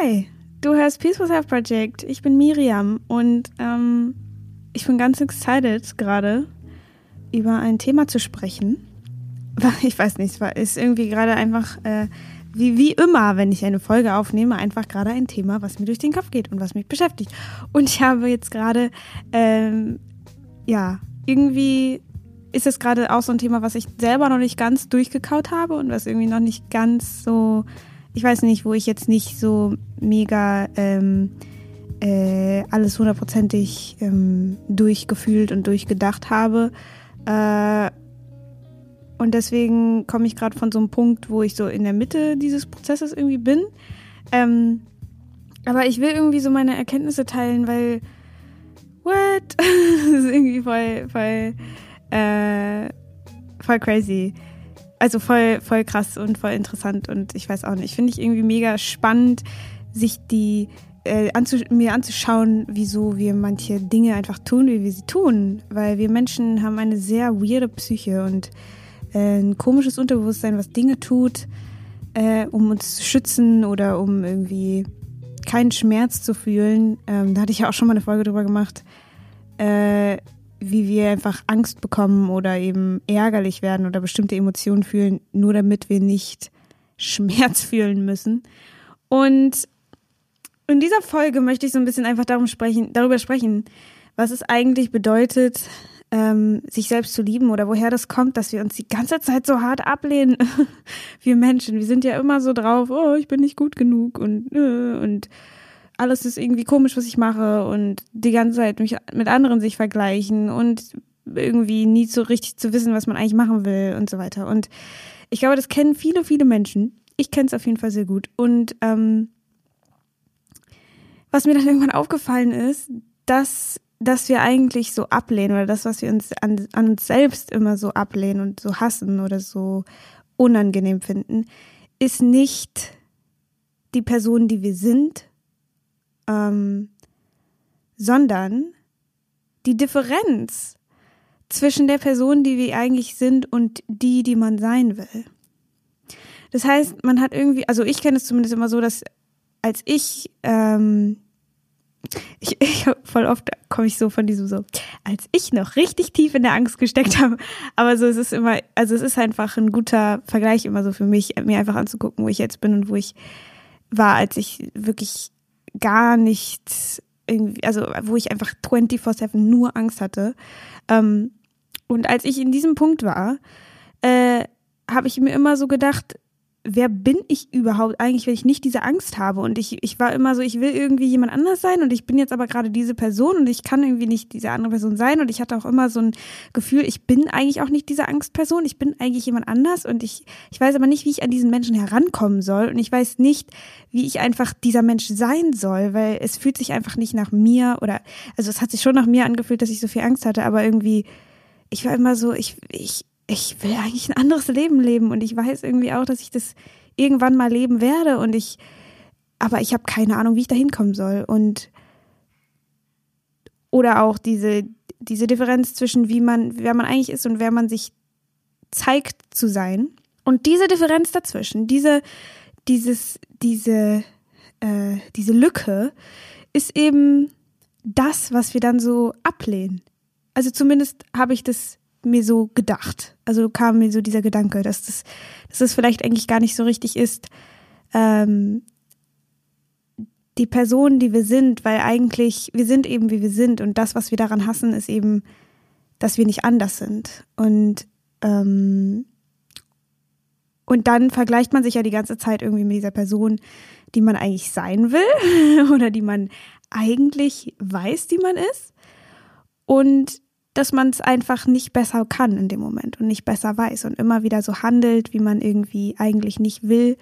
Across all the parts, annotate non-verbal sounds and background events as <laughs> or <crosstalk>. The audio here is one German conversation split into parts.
Hi, du hörst Peaceful Self Project. Ich bin Miriam und ähm, ich bin ganz excited gerade über ein Thema zu sprechen. <laughs> Ich weiß nicht, es ist irgendwie gerade einfach äh, wie, wie immer, wenn ich eine Folge aufnehme, einfach gerade ein Thema, was mir durch den Kopf geht und was mich beschäftigt. Und ich habe jetzt gerade, ähm, ja, irgendwie ist es gerade auch so ein Thema, was ich selber noch nicht ganz durchgekaut habe und was irgendwie noch nicht ganz so, ich weiß nicht, wo ich jetzt nicht so mega ähm, äh, alles hundertprozentig ähm, durchgefühlt und durchgedacht habe. Äh, und deswegen komme ich gerade von so einem Punkt, wo ich so in der Mitte dieses Prozesses irgendwie bin. Ähm, aber ich will irgendwie so meine Erkenntnisse teilen, weil what? <laughs> das ist irgendwie voll, voll, äh, voll crazy. Also voll, voll krass und voll interessant und ich weiß auch nicht. Finde ich irgendwie mega spannend, sich die äh, anzu mir anzuschauen, wieso wir manche Dinge einfach tun, wie wir sie tun. Weil wir Menschen haben eine sehr weirde Psyche und äh, ein komisches Unterbewusstsein, was Dinge tut, äh, um uns zu schützen oder um irgendwie keinen Schmerz zu fühlen. Ähm, da hatte ich ja auch schon mal eine Folge drüber gemacht, äh, wie wir einfach Angst bekommen oder eben ärgerlich werden oder bestimmte Emotionen fühlen, nur damit wir nicht <laughs> Schmerz fühlen müssen. Und in dieser Folge möchte ich so ein bisschen einfach darum sprechen, darüber sprechen, was es eigentlich bedeutet, ähm, sich selbst zu lieben oder woher das kommt, dass wir uns die ganze Zeit so hart ablehnen. <laughs> wir Menschen, wir sind ja immer so drauf, oh, ich bin nicht gut genug und, äh, und alles ist irgendwie komisch, was ich mache und die ganze Zeit mich mit anderen sich vergleichen und irgendwie nie so richtig zu wissen, was man eigentlich machen will und so weiter. Und ich glaube, das kennen viele, viele Menschen. Ich kenne es auf jeden Fall sehr gut. Und ähm, was mir dann <laughs> irgendwann aufgefallen ist, dass dass wir eigentlich so ablehnen oder das, was wir uns an, an uns selbst immer so ablehnen und so hassen oder so unangenehm finden, ist nicht die Person, die wir sind, ähm, sondern die Differenz zwischen der Person, die wir eigentlich sind und die, die man sein will. Das heißt, man hat irgendwie, also ich kenne es zumindest immer so, dass als ich ähm, <laughs> ich, ich voll oft komme ich so von diesem so, als ich noch richtig tief in der Angst gesteckt habe. Aber so es ist immer, also es ist einfach ein guter Vergleich immer so für mich, mir einfach anzugucken, wo ich jetzt bin und wo ich war, als ich wirklich gar nicht irgendwie, also wo ich einfach 24-7 nur Angst hatte. Ähm, und als ich in diesem Punkt war, äh, habe ich mir immer so gedacht, wer bin ich überhaupt eigentlich, wenn ich nicht diese Angst habe? Und ich, ich war immer so, ich will irgendwie jemand anders sein und ich bin jetzt aber gerade diese Person und ich kann irgendwie nicht diese andere Person sein. Und ich hatte auch immer so ein Gefühl, ich bin eigentlich auch nicht diese Angstperson, ich bin eigentlich jemand anders und ich, ich weiß aber nicht, wie ich an diesen Menschen herankommen soll. Und ich weiß nicht, wie ich einfach dieser Mensch sein soll, weil es fühlt sich einfach nicht nach mir oder, also es hat sich schon nach mir angefühlt, dass ich so viel Angst hatte, aber irgendwie, ich war immer so, ich, ich, ich will eigentlich ein anderes Leben leben und ich weiß irgendwie auch, dass ich das irgendwann mal leben werde und ich, aber ich habe keine Ahnung, wie ich da hinkommen soll und oder auch diese, diese Differenz zwischen wie man, wer man eigentlich ist und wer man sich zeigt zu sein. Und diese Differenz dazwischen, diese, dieses, diese, äh, diese Lücke ist eben das, was wir dann so ablehnen. Also zumindest habe ich das mir so gedacht. Also kam mir so dieser Gedanke, dass das, dass das vielleicht eigentlich gar nicht so richtig ist, ähm, die Person, die wir sind, weil eigentlich wir sind eben wie wir sind und das, was wir daran hassen, ist eben, dass wir nicht anders sind. Und ähm, und dann vergleicht man sich ja die ganze Zeit irgendwie mit dieser Person, die man eigentlich sein will <laughs> oder die man eigentlich weiß, die man ist. Und dass man es einfach nicht besser kann in dem Moment und nicht besser weiß und immer wieder so handelt, wie man irgendwie eigentlich nicht will,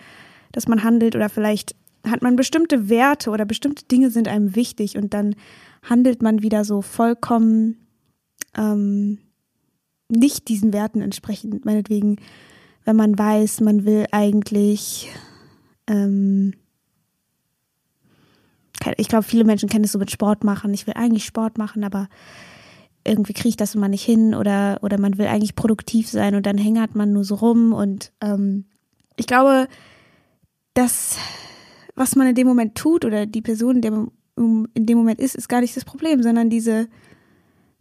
dass man handelt oder vielleicht hat man bestimmte Werte oder bestimmte Dinge sind einem wichtig und dann handelt man wieder so vollkommen ähm, nicht diesen Werten entsprechend. Meinetwegen, wenn man weiß, man will eigentlich, ähm, ich glaube, viele Menschen kennen es so mit Sport machen. Ich will eigentlich Sport machen, aber irgendwie kriege ich das immer nicht hin oder, oder man will eigentlich produktiv sein und dann hängert man nur so rum. Und ähm, ich glaube, das, was man in dem Moment tut oder die Person, der in dem Moment ist, ist gar nicht das Problem, sondern diese,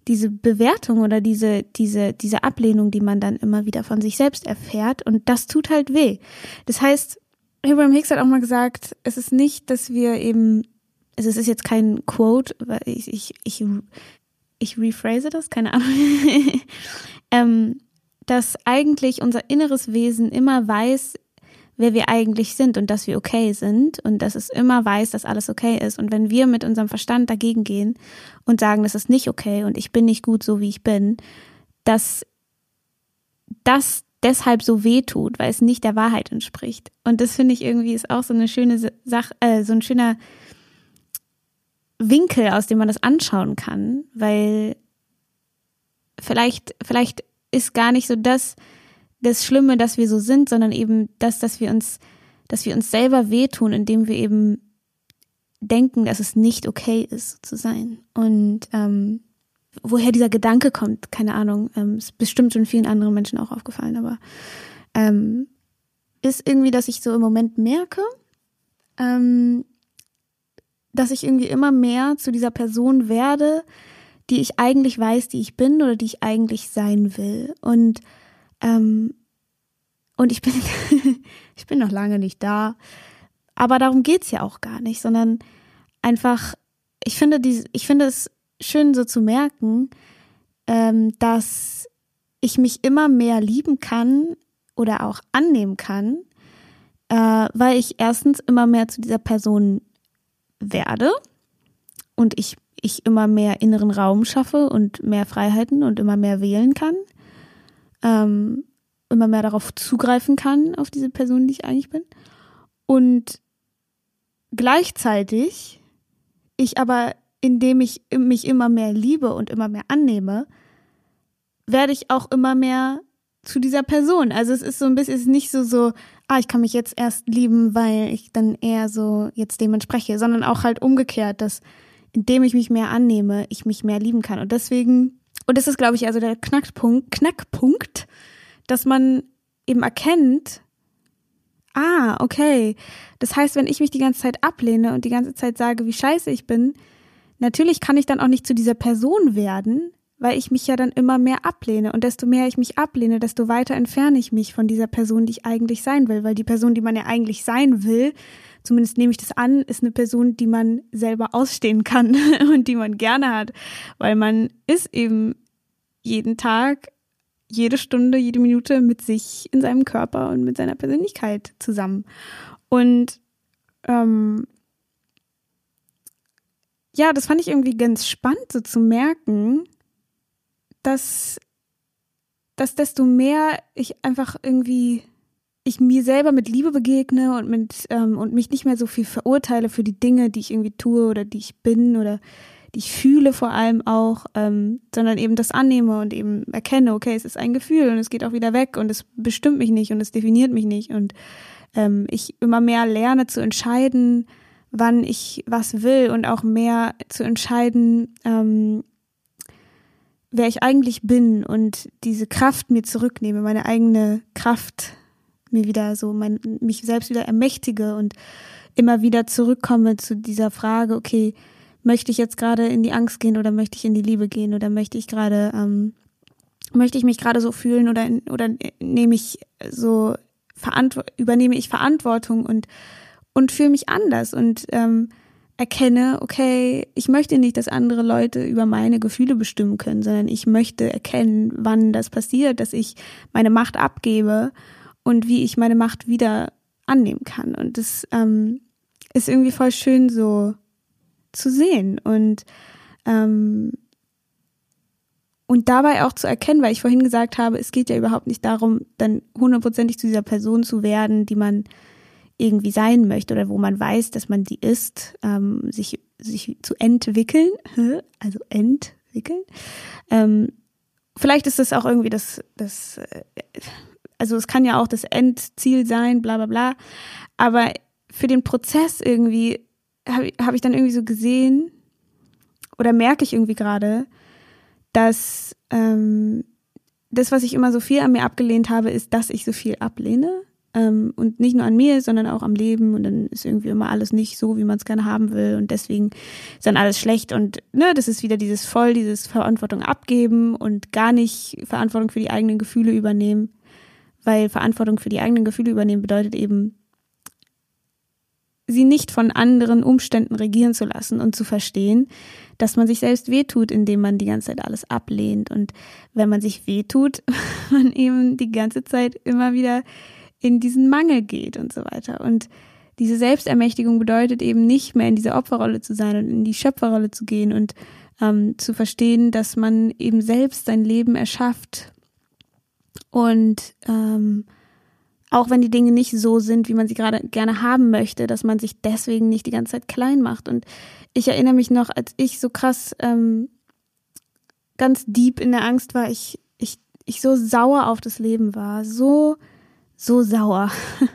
diese Bewertung oder diese, diese, diese Ablehnung, die man dann immer wieder von sich selbst erfährt. Und das tut halt weh. Das heißt, Abraham Hicks hat auch mal gesagt, es ist nicht, dass wir eben, also es ist jetzt kein Quote, weil ich, ich, ich, ich rephrase das, keine Ahnung, <laughs> ähm, dass eigentlich unser inneres Wesen immer weiß, wer wir eigentlich sind und dass wir okay sind und dass es immer weiß, dass alles okay ist. Und wenn wir mit unserem Verstand dagegen gehen und sagen, das ist nicht okay und ich bin nicht gut so, wie ich bin, dass das deshalb so weh tut, weil es nicht der Wahrheit entspricht. Und das finde ich irgendwie ist auch so eine schöne Sache, äh, so ein schöner Winkel, aus dem man das anschauen kann, weil vielleicht, vielleicht ist gar nicht so das, das Schlimme, dass wir so sind, sondern eben das, dass wir uns, dass wir uns selber wehtun, indem wir eben denken, dass es nicht okay ist, so zu sein. Und ähm, woher dieser Gedanke kommt, keine Ahnung, ähm, ist bestimmt schon vielen anderen Menschen auch aufgefallen, aber ähm, ist irgendwie, dass ich so im Moment merke, ähm, dass ich irgendwie immer mehr zu dieser Person werde, die ich eigentlich weiß, die ich bin oder die ich eigentlich sein will. Und ähm, und ich bin <laughs> ich bin noch lange nicht da, aber darum geht's ja auch gar nicht, sondern einfach ich finde die, ich finde es schön so zu merken, ähm, dass ich mich immer mehr lieben kann oder auch annehmen kann, äh, weil ich erstens immer mehr zu dieser Person werde und ich, ich immer mehr inneren Raum schaffe und mehr Freiheiten und immer mehr wählen kann, ähm, immer mehr darauf zugreifen kann, auf diese Person, die ich eigentlich bin. Und gleichzeitig ich aber indem ich mich immer mehr liebe und immer mehr annehme, werde ich auch immer mehr zu dieser Person. Also es ist so ein bisschen, es ist nicht so so, ah, ich kann mich jetzt erst lieben, weil ich dann eher so jetzt dem entspreche, sondern auch halt umgekehrt, dass indem ich mich mehr annehme, ich mich mehr lieben kann. Und deswegen, und das ist, glaube ich, also der Knackpunkt, Knackpunkt, dass man eben erkennt, ah, okay. Das heißt, wenn ich mich die ganze Zeit ablehne und die ganze Zeit sage, wie scheiße ich bin, Natürlich kann ich dann auch nicht zu dieser Person werden, weil ich mich ja dann immer mehr ablehne. Und desto mehr ich mich ablehne, desto weiter entferne ich mich von dieser Person, die ich eigentlich sein will. Weil die Person, die man ja eigentlich sein will, zumindest nehme ich das an, ist eine Person, die man selber ausstehen kann <laughs> und die man gerne hat. Weil man ist eben jeden Tag, jede Stunde, jede Minute mit sich in seinem Körper und mit seiner Persönlichkeit zusammen. Und ähm, ja, das fand ich irgendwie ganz spannend, so zu merken, dass, dass desto mehr ich einfach irgendwie ich mir selber mit Liebe begegne und mit ähm, und mich nicht mehr so viel verurteile für die Dinge, die ich irgendwie tue oder die ich bin oder die ich fühle vor allem auch, ähm, sondern eben das annehme und eben erkenne, okay, es ist ein Gefühl und es geht auch wieder weg und es bestimmt mich nicht und es definiert mich nicht. Und ähm, ich immer mehr lerne zu entscheiden, wann ich was will und auch mehr zu entscheiden, ähm, wer ich eigentlich bin und diese Kraft mir zurücknehme, meine eigene Kraft mir wieder so, mein, mich selbst wieder ermächtige und immer wieder zurückkomme zu dieser Frage, okay, möchte ich jetzt gerade in die Angst gehen oder möchte ich in die Liebe gehen oder möchte ich gerade, ähm, möchte ich mich gerade so fühlen oder, oder nehme ich so, übernehme ich Verantwortung und und fühle mich anders und ähm, erkenne, okay, ich möchte nicht, dass andere Leute über meine Gefühle bestimmen können, sondern ich möchte erkennen, wann das passiert, dass ich meine Macht abgebe und wie ich meine Macht wieder annehmen kann. Und das ähm, ist irgendwie voll schön so zu sehen und ähm, und dabei auch zu erkennen, weil ich vorhin gesagt habe, es geht ja überhaupt nicht darum, dann hundertprozentig zu dieser Person zu werden, die man irgendwie sein möchte oder wo man weiß, dass man die ist, ähm, sich, sich zu entwickeln, also entwickeln. Ähm, vielleicht ist das auch irgendwie das, das, äh, also es kann ja auch das Endziel sein, bla bla bla. Aber für den Prozess irgendwie habe hab ich dann irgendwie so gesehen oder merke ich irgendwie gerade, dass ähm, das, was ich immer so viel an mir abgelehnt habe, ist, dass ich so viel ablehne ähm, und nicht nur an mir, sondern auch am Leben. Und dann ist irgendwie immer alles nicht so, wie man es gerne haben will. Und deswegen ist dann alles schlecht. Und ne, das ist wieder dieses voll, dieses Verantwortung abgeben und gar nicht Verantwortung für die eigenen Gefühle übernehmen, weil Verantwortung für die eigenen Gefühle übernehmen bedeutet eben sie nicht von anderen Umständen regieren zu lassen und zu verstehen, dass man sich selbst wehtut, indem man die ganze Zeit alles ablehnt. Und wenn man sich wehtut, <laughs> man eben die ganze Zeit immer wieder in diesen Mangel geht und so weiter. Und diese Selbstermächtigung bedeutet eben nicht mehr in dieser Opferrolle zu sein und in die Schöpferrolle zu gehen und ähm, zu verstehen, dass man eben selbst sein Leben erschafft und ähm, auch wenn die Dinge nicht so sind, wie man sie gerade gerne haben möchte, dass man sich deswegen nicht die ganze Zeit klein macht. Und ich erinnere mich noch, als ich so krass ähm, ganz deep in der Angst war, ich, ich, ich so sauer auf das Leben war, so, so sauer. <laughs>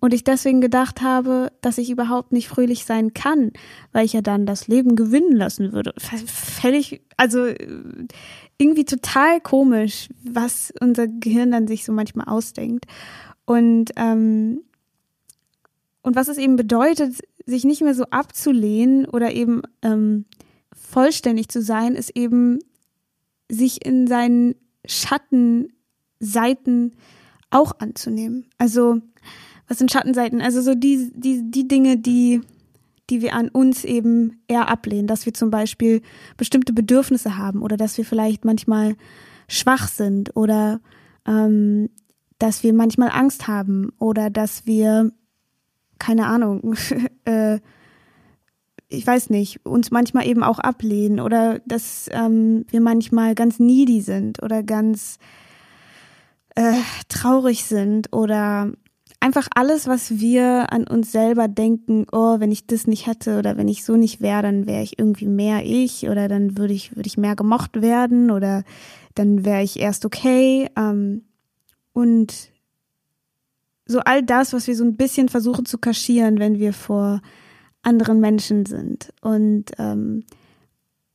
Und ich deswegen gedacht habe, dass ich überhaupt nicht fröhlich sein kann, weil ich ja dann das Leben gewinnen lassen würde. Völlig, also irgendwie total komisch, was unser Gehirn dann sich so manchmal ausdenkt. Und, ähm, und was es eben bedeutet, sich nicht mehr so abzulehnen oder eben ähm, vollständig zu sein, ist eben sich in seinen Schattenseiten auch anzunehmen. Also, was sind Schattenseiten? Also so die, die, die Dinge, die, die wir an uns eben eher ablehnen, dass wir zum Beispiel bestimmte Bedürfnisse haben oder dass wir vielleicht manchmal schwach sind oder ähm, dass wir manchmal Angst haben oder dass wir, keine Ahnung, <laughs> äh, ich weiß nicht, uns manchmal eben auch ablehnen oder dass ähm, wir manchmal ganz needy sind oder ganz äh, traurig sind oder einfach alles, was wir an uns selber denken, oh, wenn ich das nicht hätte oder wenn ich so nicht wäre, dann wäre ich irgendwie mehr ich oder dann würde ich, würde ich mehr gemocht werden oder dann wäre ich erst okay. Ähm, und so all das, was wir so ein bisschen versuchen zu kaschieren, wenn wir vor anderen Menschen sind. Und ähm,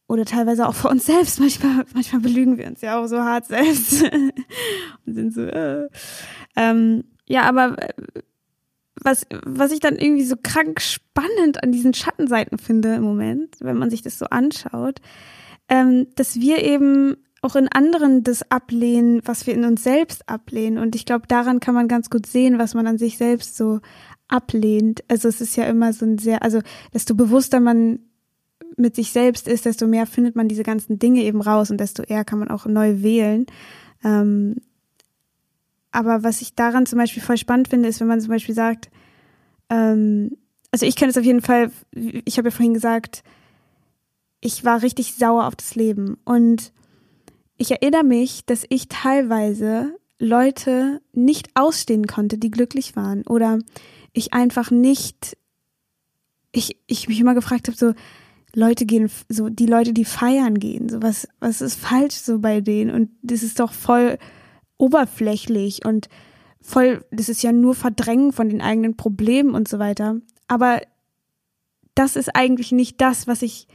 oder teilweise auch vor uns selbst. Manchmal, manchmal belügen wir uns ja auch so hart selbst <laughs> und sind so. Äh. Ähm, ja, aber äh, was, was ich dann irgendwie so krank spannend an diesen Schattenseiten finde im Moment, wenn man sich das so anschaut, ähm, dass wir eben auch in anderen das ablehnen, was wir in uns selbst ablehnen. Und ich glaube, daran kann man ganz gut sehen, was man an sich selbst so ablehnt. Also es ist ja immer so ein sehr, also desto bewusster man mit sich selbst ist, desto mehr findet man diese ganzen Dinge eben raus und desto eher kann man auch neu wählen. Ähm, aber was ich daran zum Beispiel voll spannend finde, ist, wenn man zum Beispiel sagt, ähm, also ich kenne es auf jeden Fall, ich habe ja vorhin gesagt, ich war richtig sauer auf das Leben und ich erinnere mich, dass ich teilweise Leute nicht ausstehen konnte, die glücklich waren. Oder ich einfach nicht, ich, ich mich immer gefragt habe, so, Leute gehen, so die Leute, die feiern gehen, so was, was ist falsch so bei denen? Und das ist doch voll oberflächlich und voll, das ist ja nur Verdrängen von den eigenen Problemen und so weiter. Aber das ist eigentlich nicht das, was ich,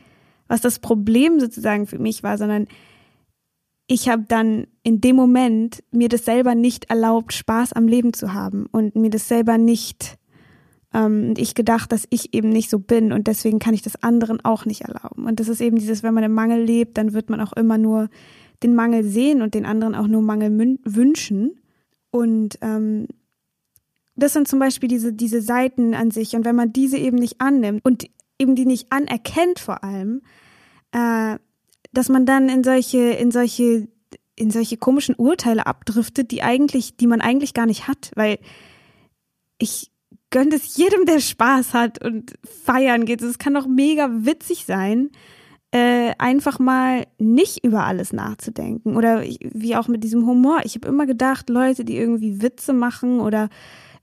was das Problem sozusagen für mich war, sondern ich habe dann in dem Moment mir das selber nicht erlaubt, Spaß am Leben zu haben und mir das selber nicht, ähm, ich gedacht, dass ich eben nicht so bin und deswegen kann ich das anderen auch nicht erlauben. Und das ist eben dieses, wenn man im Mangel lebt, dann wird man auch immer nur den Mangel sehen und den anderen auch nur Mangel wünschen. Und ähm, das sind zum Beispiel diese, diese Seiten an sich. Und wenn man diese eben nicht annimmt und eben die nicht anerkennt vor allem, äh, dass man dann in solche, in solche, in solche komischen Urteile abdriftet, die eigentlich, die man eigentlich gar nicht hat, weil ich gönne es jedem, der Spaß hat und feiern geht. Es kann doch mega witzig sein, äh, einfach mal nicht über alles nachzudenken. Oder ich, wie auch mit diesem Humor. Ich habe immer gedacht, Leute, die irgendwie Witze machen oder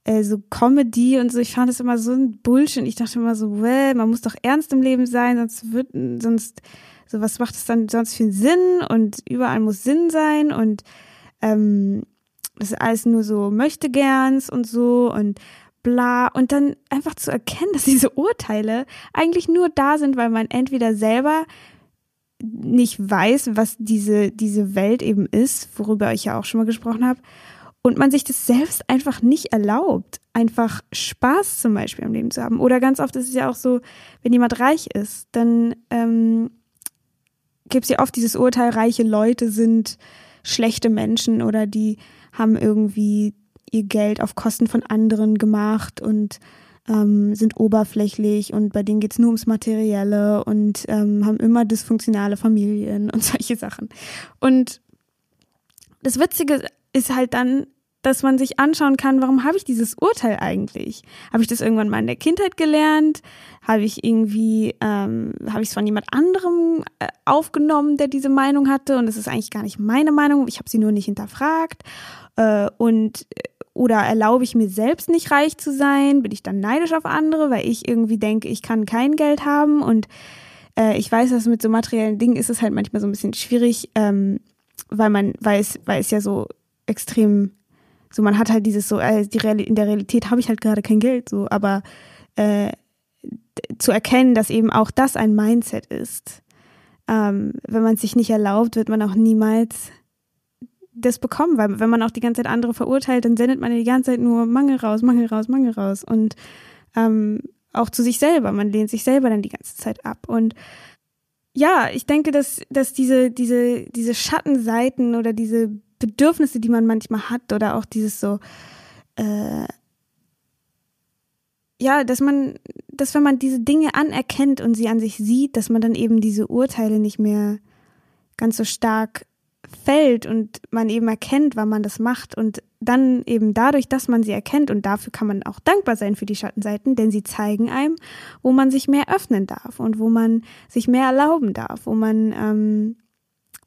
äh, so Comedy und so, ich fand das immer so ein Bullshit. Ich dachte immer so, well, man muss doch ernst im Leben sein, sonst wird, sonst so, was macht es dann sonst für einen Sinn? Und überall muss Sinn sein und ähm, das ist alles nur so möchte gerns und so und bla. Und dann einfach zu erkennen, dass diese Urteile eigentlich nur da sind, weil man entweder selber nicht weiß, was diese, diese Welt eben ist, worüber ich ja auch schon mal gesprochen habe, und man sich das selbst einfach nicht erlaubt, einfach Spaß zum Beispiel am Leben zu haben. Oder ganz oft ist es ja auch so, wenn jemand reich ist, dann ähm, gibt es ja oft dieses Urteil, reiche Leute sind schlechte Menschen oder die haben irgendwie ihr Geld auf Kosten von anderen gemacht und ähm, sind oberflächlich und bei denen geht's nur ums Materielle und ähm, haben immer dysfunktionale Familien und <laughs> solche Sachen. Und das Witzige ist halt dann, dass man sich anschauen kann, warum habe ich dieses Urteil eigentlich? Habe ich das irgendwann mal in der Kindheit gelernt? Habe ich irgendwie, ähm, habe ich es von jemand anderem äh, aufgenommen, der diese Meinung hatte? Und es ist eigentlich gar nicht meine Meinung. Ich habe sie nur nicht hinterfragt. Äh, und äh, oder erlaube ich mir selbst nicht reich zu sein? Bin ich dann neidisch auf andere, weil ich irgendwie denke, ich kann kein Geld haben? Und äh, ich weiß, dass mit so materiellen Dingen ist es halt manchmal so ein bisschen schwierig, ähm, weil man, weil es, weil es ja so extrem so, man hat halt dieses so, äh, die Real in der Realität habe ich halt gerade kein Geld, so, aber äh, zu erkennen, dass eben auch das ein Mindset ist. Ähm, wenn man es sich nicht erlaubt, wird man auch niemals das bekommen, weil wenn man auch die ganze Zeit andere verurteilt, dann sendet man die ganze Zeit nur Mangel raus, Mangel raus, Mangel raus. Und ähm, auch zu sich selber, man lehnt sich selber dann die ganze Zeit ab. Und ja, ich denke, dass, dass diese, diese, diese Schattenseiten oder diese Bedürfnisse, die man manchmal hat oder auch dieses so, äh, ja, dass man, dass wenn man diese Dinge anerkennt und sie an sich sieht, dass man dann eben diese Urteile nicht mehr ganz so stark fällt und man eben erkennt, wann man das macht und dann eben dadurch, dass man sie erkennt und dafür kann man auch dankbar sein für die Schattenseiten, denn sie zeigen einem, wo man sich mehr öffnen darf und wo man sich mehr erlauben darf, wo man ähm,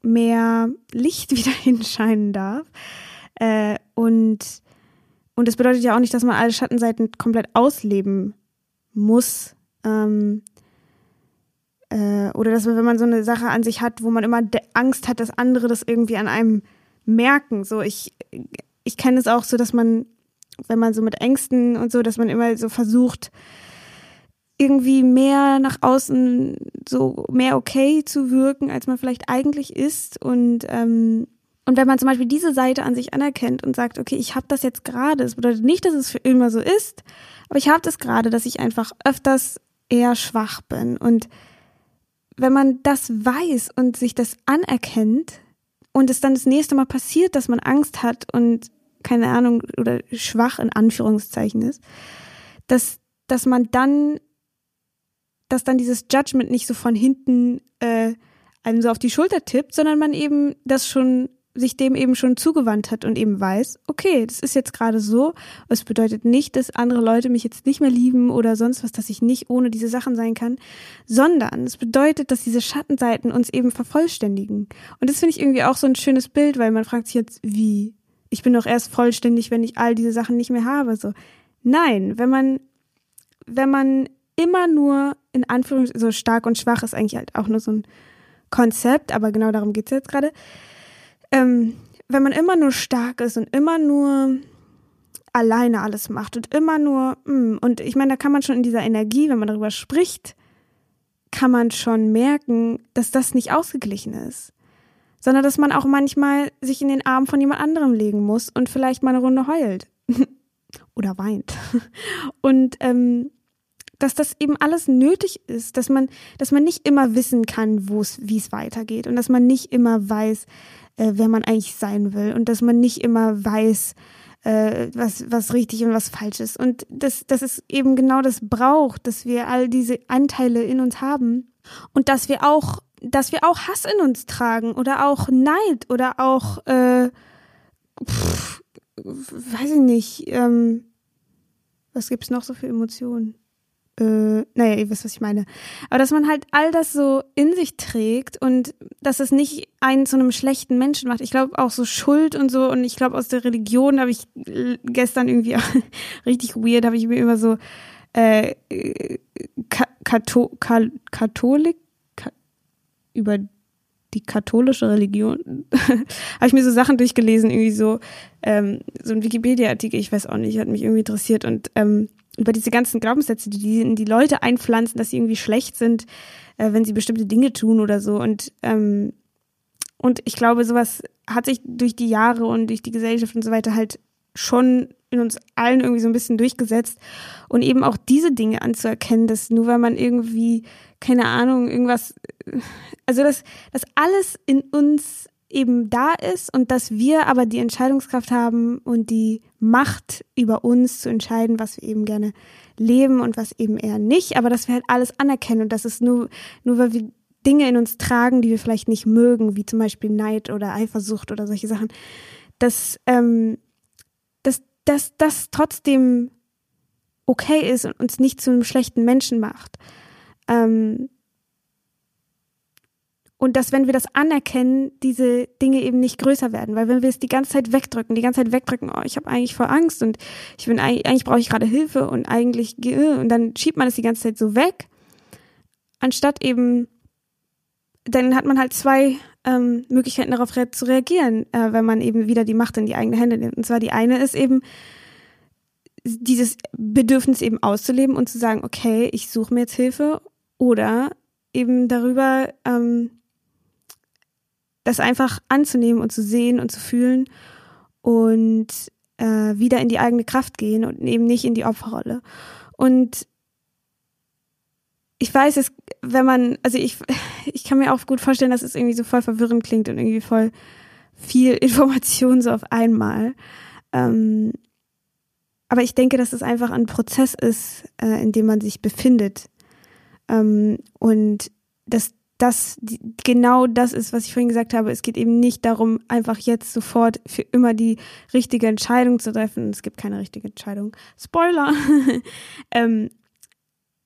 mehr Licht <laughs> wieder hinscheinen darf. Äh, und, und das bedeutet ja auch nicht, dass man alle Schattenseiten komplett ausleben muss. Ähm, äh, oder dass man, wenn man so eine Sache an sich hat, wo man immer Angst hat, dass andere das irgendwie an einem merken. So, ich, ich kenne es auch so, dass man, wenn man so mit Ängsten und so, dass man immer so versucht, irgendwie mehr nach außen so mehr okay zu wirken, als man vielleicht eigentlich ist. Und, ähm, und wenn man zum Beispiel diese Seite an sich anerkennt und sagt, okay, ich habe das jetzt gerade, das bedeutet nicht, dass es für immer so ist, aber ich habe das gerade, dass ich einfach öfters eher schwach bin. Und wenn man das weiß und sich das anerkennt und es dann das nächste Mal passiert, dass man Angst hat und keine Ahnung oder schwach in Anführungszeichen ist, dass, dass man dann dass dann dieses Judgment nicht so von hinten äh, einem so auf die Schulter tippt, sondern man eben das schon sich dem eben schon zugewandt hat und eben weiß, okay, das ist jetzt gerade so. Es bedeutet nicht, dass andere Leute mich jetzt nicht mehr lieben oder sonst was, dass ich nicht ohne diese Sachen sein kann, sondern es bedeutet, dass diese Schattenseiten uns eben vervollständigen. Und das finde ich irgendwie auch so ein schönes Bild, weil man fragt sich jetzt, wie? Ich bin doch erst vollständig, wenn ich all diese Sachen nicht mehr habe. So, nein, wenn man, wenn man immer nur in Anführungszeichen, so stark und schwach ist eigentlich halt auch nur so ein Konzept, aber genau darum geht es jetzt gerade. Ähm, wenn man immer nur stark ist und immer nur alleine alles macht und immer nur, mh, mm, und ich meine, da kann man schon in dieser Energie, wenn man darüber spricht, kann man schon merken, dass das nicht ausgeglichen ist. Sondern dass man auch manchmal sich in den Arm von jemand anderem legen muss und vielleicht mal eine Runde heult. <laughs> Oder weint. <laughs> Und ähm, dass das eben alles nötig ist, dass man, dass man nicht immer wissen kann, wo es, wie es weitergeht und dass man nicht immer weiß, äh, wer man eigentlich sein will und dass man nicht immer weiß, äh, was, was richtig und was falsch ist. Und dass, dass es eben genau das braucht, dass wir all diese Anteile in uns haben und dass wir auch, dass wir auch Hass in uns tragen oder auch Neid oder auch, äh, pff, weiß ich nicht, ähm, was gibt's noch so für Emotionen? Äh, naja, ihr wisst, was ich meine. Aber dass man halt all das so in sich trägt und dass es nicht einen zu einem schlechten Menschen macht. Ich glaube auch so Schuld und so und ich glaube aus der Religion habe ich gestern irgendwie <laughs> richtig weird, habe ich mir immer so äh, Kato Katholik Ka über die katholische Religion <laughs> habe ich mir so Sachen durchgelesen, irgendwie so ähm, so ein Wikipedia-Artikel, ich weiß auch nicht, hat mich irgendwie interessiert und ähm, über diese ganzen Glaubenssätze, die die die Leute einpflanzen, dass sie irgendwie schlecht sind, äh, wenn sie bestimmte Dinge tun oder so. Und ähm, und ich glaube, sowas hat sich durch die Jahre und durch die Gesellschaft und so weiter halt schon in uns allen irgendwie so ein bisschen durchgesetzt. Und eben auch diese Dinge anzuerkennen, dass nur weil man irgendwie, keine Ahnung, irgendwas, also dass, dass alles in uns eben da ist und dass wir aber die Entscheidungskraft haben und die Macht über uns zu entscheiden, was wir eben gerne leben und was eben eher nicht, aber dass wir halt alles anerkennen und dass es nur, nur weil wir Dinge in uns tragen, die wir vielleicht nicht mögen, wie zum Beispiel Neid oder Eifersucht oder solche Sachen, dass, ähm, dass, das trotzdem okay ist und uns nicht zu einem schlechten Menschen macht. Ähm, und dass, wenn wir das anerkennen, diese Dinge eben nicht größer werden. Weil wenn wir es die ganze Zeit wegdrücken, die ganze Zeit wegdrücken, oh, ich habe eigentlich voll Angst und ich bin eigentlich, eigentlich brauche ich gerade Hilfe und eigentlich und dann schiebt man es die ganze Zeit so weg, anstatt eben, dann hat man halt zwei ähm, Möglichkeiten darauf re zu reagieren, äh, wenn man eben wieder die Macht in die eigene Hände nimmt. Und zwar die eine ist eben dieses Bedürfnis eben auszuleben und zu sagen, okay, ich suche mir jetzt Hilfe oder eben darüber ähm, das einfach anzunehmen und zu sehen und zu fühlen und äh, wieder in die eigene Kraft gehen und eben nicht in die Opferrolle. Und ich weiß es, wenn man, also ich, <laughs> ich kann mir auch gut vorstellen, dass es irgendwie so voll verwirrend klingt und irgendwie voll viel <laughs> Information so auf einmal. Ähm, aber ich denke, dass es einfach ein Prozess ist, äh, in dem man sich befindet. Ähm, und dass das genau das ist, was ich vorhin gesagt habe. Es geht eben nicht darum, einfach jetzt sofort für immer die richtige Entscheidung zu treffen. Es gibt keine richtige Entscheidung. Spoiler. <laughs> ähm,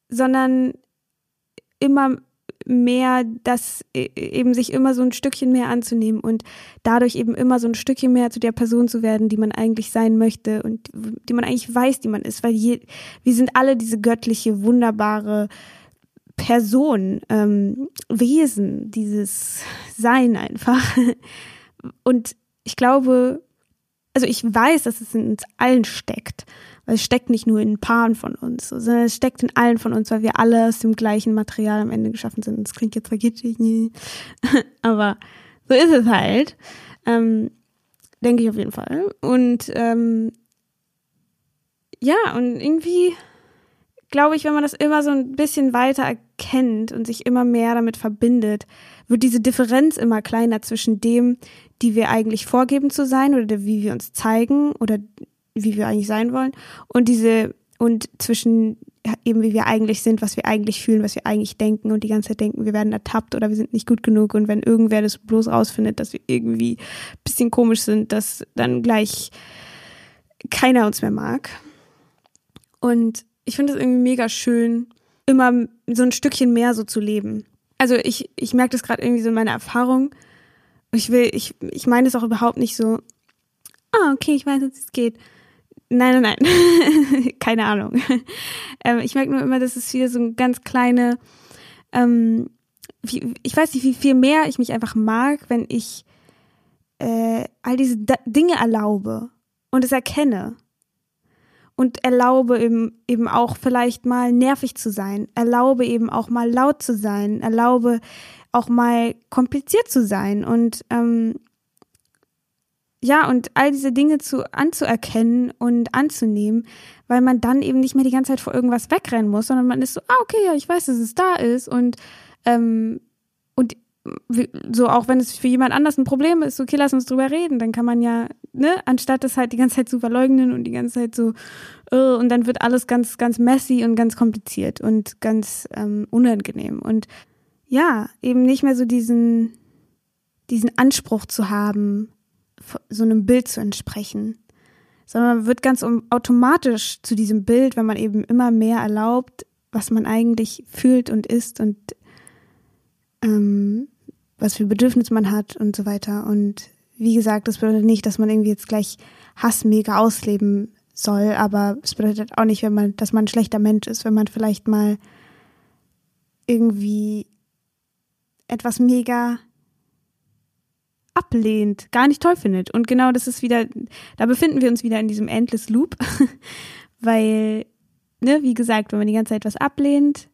sondern immer mehr das e, eben sich immer so ein Stückchen mehr anzunehmen und dadurch eben immer so ein Stückchen mehr zu der Person zu werden, die man eigentlich sein möchte und die man eigentlich weiß, die man ist, weil je, wir sind alle diese göttliche, wunderbare, Person, ähm, Wesen, dieses Sein einfach. <laughs> Und ich glaube, also ich weiß, dass es in uns allen steckt. Weil es steckt nicht nur in ein paar von uns, sondern es steckt in allen von uns, weil wir alle aus dem gleichen Material am Ende geschaffen sind. Das klingt jetzt vergittig, <laughs> aber so ist es halt. Ähm, denke ich auf jeden Fall. Und ähm, ja, und irgendwie glaube ich, wenn man das immer so ein bisschen weiter erkennt und sich immer mehr damit verbindet, wird diese Differenz immer kleiner zwischen dem, die wir eigentlich vorgeben zu sein oder wie wir uns zeigen oder wie wir eigentlich sein wollen und diese und zwischen eben wie wir eigentlich sind, was wir eigentlich fühlen, was wir eigentlich denken und die ganze Zeit denken, wir werden ertappt oder wir sind nicht gut genug und wenn irgendwer das bloß rausfindet, dass wir irgendwie ein bisschen komisch sind, dass dann gleich keiner uns mehr mag. Und ich finde es irgendwie mega schön, immer so ein Stückchen mehr so zu leben. Also ich, ich merke das gerade irgendwie so in meiner Erfahrung. Ich will, ich, ich meine es auch überhaupt nicht so, ah, okay, ich weiß, wie es geht. Nein, nein, nein. <laughs> Keine Ahnung. <laughs> Ähm, ich merke nur immer, dass es wieder so ein ganz kleine, ähm, wie, ich weiß nicht, wie viel mehr ich mich einfach mag, wenn ich äh, all diese D Dinge erlaube und es erkenne und erlaube eben, eben auch vielleicht mal nervig zu sein, erlaube eben auch mal laut zu sein, erlaube auch mal kompliziert zu sein und ähm, ja, und all diese Dinge zu anzuerkennen und anzunehmen, weil man dann eben nicht mehr die ganze Zeit vor irgendwas wegrennen muss, sondern man ist so, ah, okay, ja, ich weiß, dass es da ist und ähm, und so auch wenn es für jemand anders ein Problem ist, okay, lass uns drüber reden, dann kann man ja, ne, anstatt das halt die ganze Zeit zu verleugnen und die ganze Zeit so, uh, und dann wird alles ganz, ganz messy und ganz kompliziert und ganz ähm, unangenehm. Und ja, eben nicht mehr so diesen, diesen Anspruch zu haben, so einem Bild zu entsprechen, sondern man wird ganz automatisch zu diesem Bild, wenn man eben immer mehr erlaubt, was man eigentlich fühlt und ist und ähm, was für Bedürfnisse man hat und so weiter. Und wie gesagt, das bedeutet nicht, dass man irgendwie jetzt gleich Hass mega ausleben soll, aber es bedeutet auch nicht, wenn man, dass man ein schlechter Mensch ist, wenn man vielleicht mal irgendwie etwas mega ablehnt, gar nicht toll findet. Und genau das ist wieder, da befinden wir uns wieder in diesem Endless Loop, <laughs> weil, ne, wie gesagt, wenn man die ganze Zeit was ablehnt,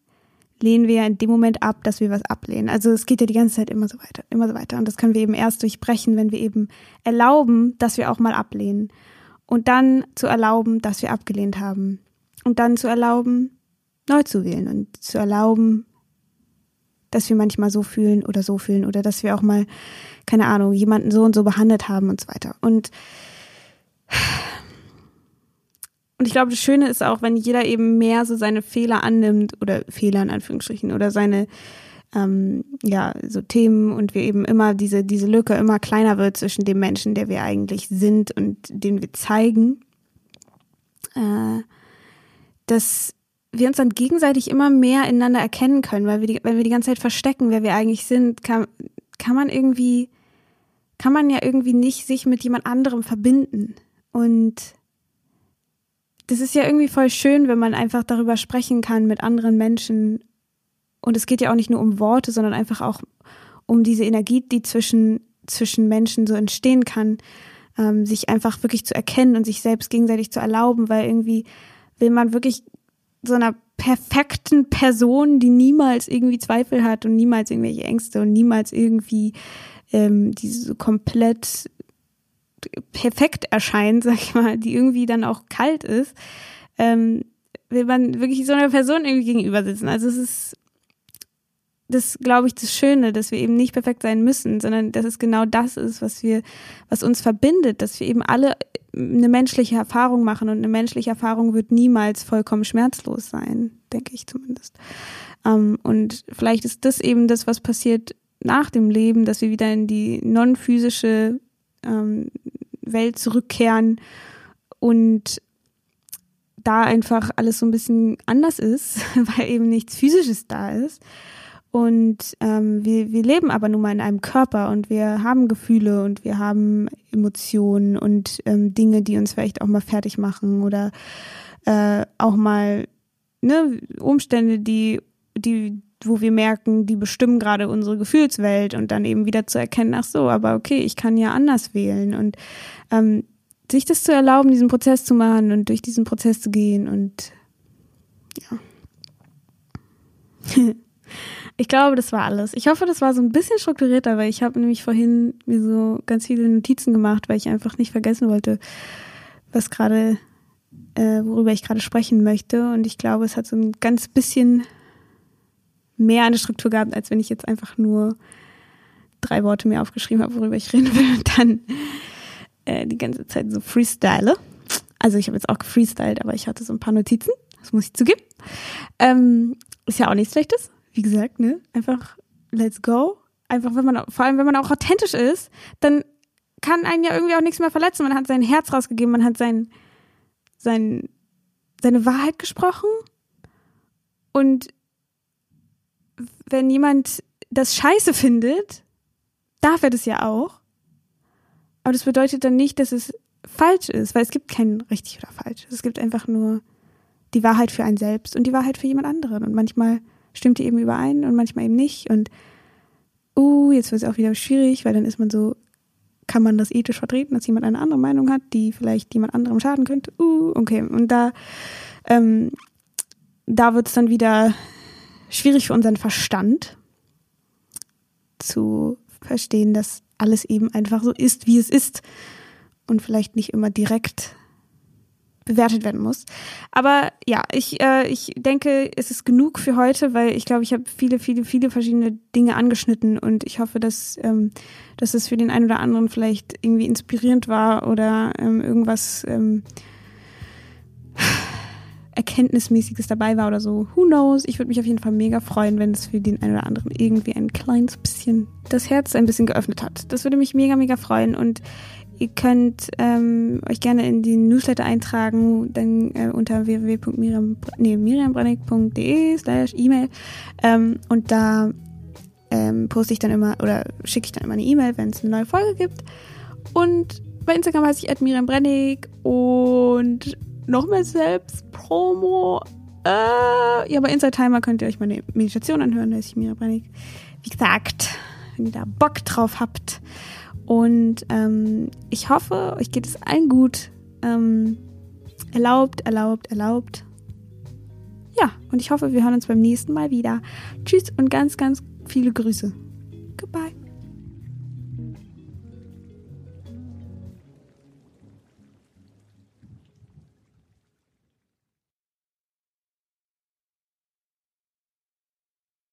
lehnen wir ja in dem Moment ab, dass wir was ablehnen. Also es geht ja die ganze Zeit immer so weiter, immer so weiter. Und das können wir eben erst durchbrechen, wenn wir eben erlauben, dass wir auch mal ablehnen. Und dann zu erlauben, dass wir abgelehnt haben. Und dann zu erlauben, neu zu wählen und zu erlauben, dass wir manchmal so fühlen oder so fühlen oder dass wir auch mal, keine Ahnung, jemanden so und so behandelt haben und so weiter. Und und ich glaube, das Schöne ist auch, wenn jeder eben mehr so seine Fehler annimmt oder Fehler in Anführungsstrichen oder seine ähm, ja so Themen und wir eben immer diese diese Lücke immer kleiner wird zwischen dem Menschen, der wir eigentlich sind und den wir zeigen, äh, dass wir uns dann gegenseitig immer mehr ineinander erkennen können, weil wir die, wenn wir die ganze Zeit verstecken, wer wir eigentlich sind, kann kann man irgendwie kann man ja irgendwie nicht sich mit jemand anderem verbinden und das ist ja irgendwie voll schön, wenn man einfach darüber sprechen kann mit anderen Menschen. Und es geht ja auch nicht nur um Worte, sondern einfach auch um diese Energie, die zwischen, zwischen Menschen so entstehen kann, ähm, sich einfach wirklich zu erkennen und sich selbst gegenseitig zu erlauben, weil irgendwie will man wirklich so einer perfekten Person, die niemals irgendwie Zweifel hat und niemals irgendwelche Ängste und niemals irgendwie ähm, diese komplett perfekt erscheint, <laughs> sag ich mal, die irgendwie dann auch kalt ist, ähm, will man wirklich so einer Person irgendwie gegenüber sitzen. Also es ist das, glaube ich, das Schöne, dass wir eben nicht perfekt sein müssen, sondern dass es genau das ist, was wir, was uns verbindet, dass wir eben alle eine menschliche Erfahrung machen und eine menschliche Erfahrung wird niemals vollkommen schmerzlos sein, denke ich zumindest. Ähm, und vielleicht ist das eben das, was passiert nach dem Leben, dass wir wieder in die non-physische ähm, Welt zurückkehren und da einfach alles so ein bisschen anders ist, <laughs> weil eben nichts Physisches da ist. Und ähm, wir, wir leben aber nun mal in einem Körper und wir haben Gefühle und wir haben Emotionen und ähm, Dinge, die uns vielleicht auch mal fertig machen oder äh, auch mal ne, Umstände, die, die, wo wir merken, die bestimmen gerade unsere Gefühlswelt und dann eben wieder zu erkennen, ach so, aber okay, ich kann ja anders wählen und ähm, sich das zu erlauben, diesen Prozess zu machen und durch diesen Prozess zu gehen und ja. <laughs> ich glaube, das war alles. Ich hoffe, das war so ein bisschen strukturierter, weil ich habe nämlich vorhin mir so ganz viele Notizen gemacht, weil ich einfach nicht vergessen wollte, was gerade, äh, worüber ich gerade sprechen möchte. Und ich glaube, es hat so ein ganz bisschen mehr eine Struktur gehabt, als wenn ich jetzt einfach nur drei Worte mir aufgeschrieben habe, worüber ich reden will und dann äh, die ganze Zeit so freestyle. Also ich habe jetzt auch gefreestylt, aber ich hatte so ein paar Notizen, das muss ich zugeben. Ähm, ist ja auch nichts Schlechtes, wie gesagt, ne? Einfach let's go. Einfach, wenn man, vor allem wenn man auch authentisch ist, dann kann einen ja irgendwie auch nichts mehr verletzen. Man hat sein Herz rausgegeben, man hat sein, sein, seine Wahrheit gesprochen und wenn jemand das scheiße findet, darf er das ja auch. Aber das bedeutet dann nicht, dass es falsch ist, weil es gibt kein richtig oder falsch. Es gibt einfach nur die Wahrheit für einen selbst und die Wahrheit für jemand anderen. Und manchmal stimmt die eben überein und manchmal eben nicht. Und uh, jetzt wird es auch wieder schwierig, weil dann ist man so, kann man das ethisch vertreten, dass jemand eine andere Meinung hat, die vielleicht jemand anderem schaden könnte? Uh, okay. Und da, ähm, da wird es dann wieder schwierig für unseren Verstand zu verstehen, dass alles eben einfach so ist, wie es ist und vielleicht nicht immer direkt bewertet werden muss. Aber ja, ich, äh, ich denke, es ist genug für heute, weil ich glaube, ich habe viele, viele, viele verschiedene Dinge angeschnitten und ich hoffe, dass, ähm, dass es für den einen oder anderen vielleicht irgendwie inspirierend war oder ähm, irgendwas ähm, Erkenntnismäßiges dabei war oder so. Who knows? Ich würde mich auf jeden Fall mega freuen, wenn es für den einen oder anderen irgendwie ein kleines bisschen das Herz ein bisschen geöffnet hat. Das würde mich mega, mega freuen und ihr könnt ähm, euch gerne in den Newsletter eintragen, dann äh, unter www.miriambrennig.de slash E-Mail ähm, und da ähm, poste ich dann immer oder schicke ich dann immer eine E-Mail, wenn es eine neue Folge gibt und bei Instagram heiße ich Miriam Brennig und noch mehr Selbstpromo. Äh, ja, bei Inside Timer könnt ihr euch meine Meditation anhören, da ist ich Mira Brennig. Wie gesagt, wenn ihr da Bock drauf habt. Und ähm, ich hoffe, euch geht es allen gut. Ähm, erlaubt, erlaubt, erlaubt. Ja, und ich hoffe, wir hören uns beim nächsten Mal wieder. Tschüss und ganz, ganz viele Grüße. Goodbye.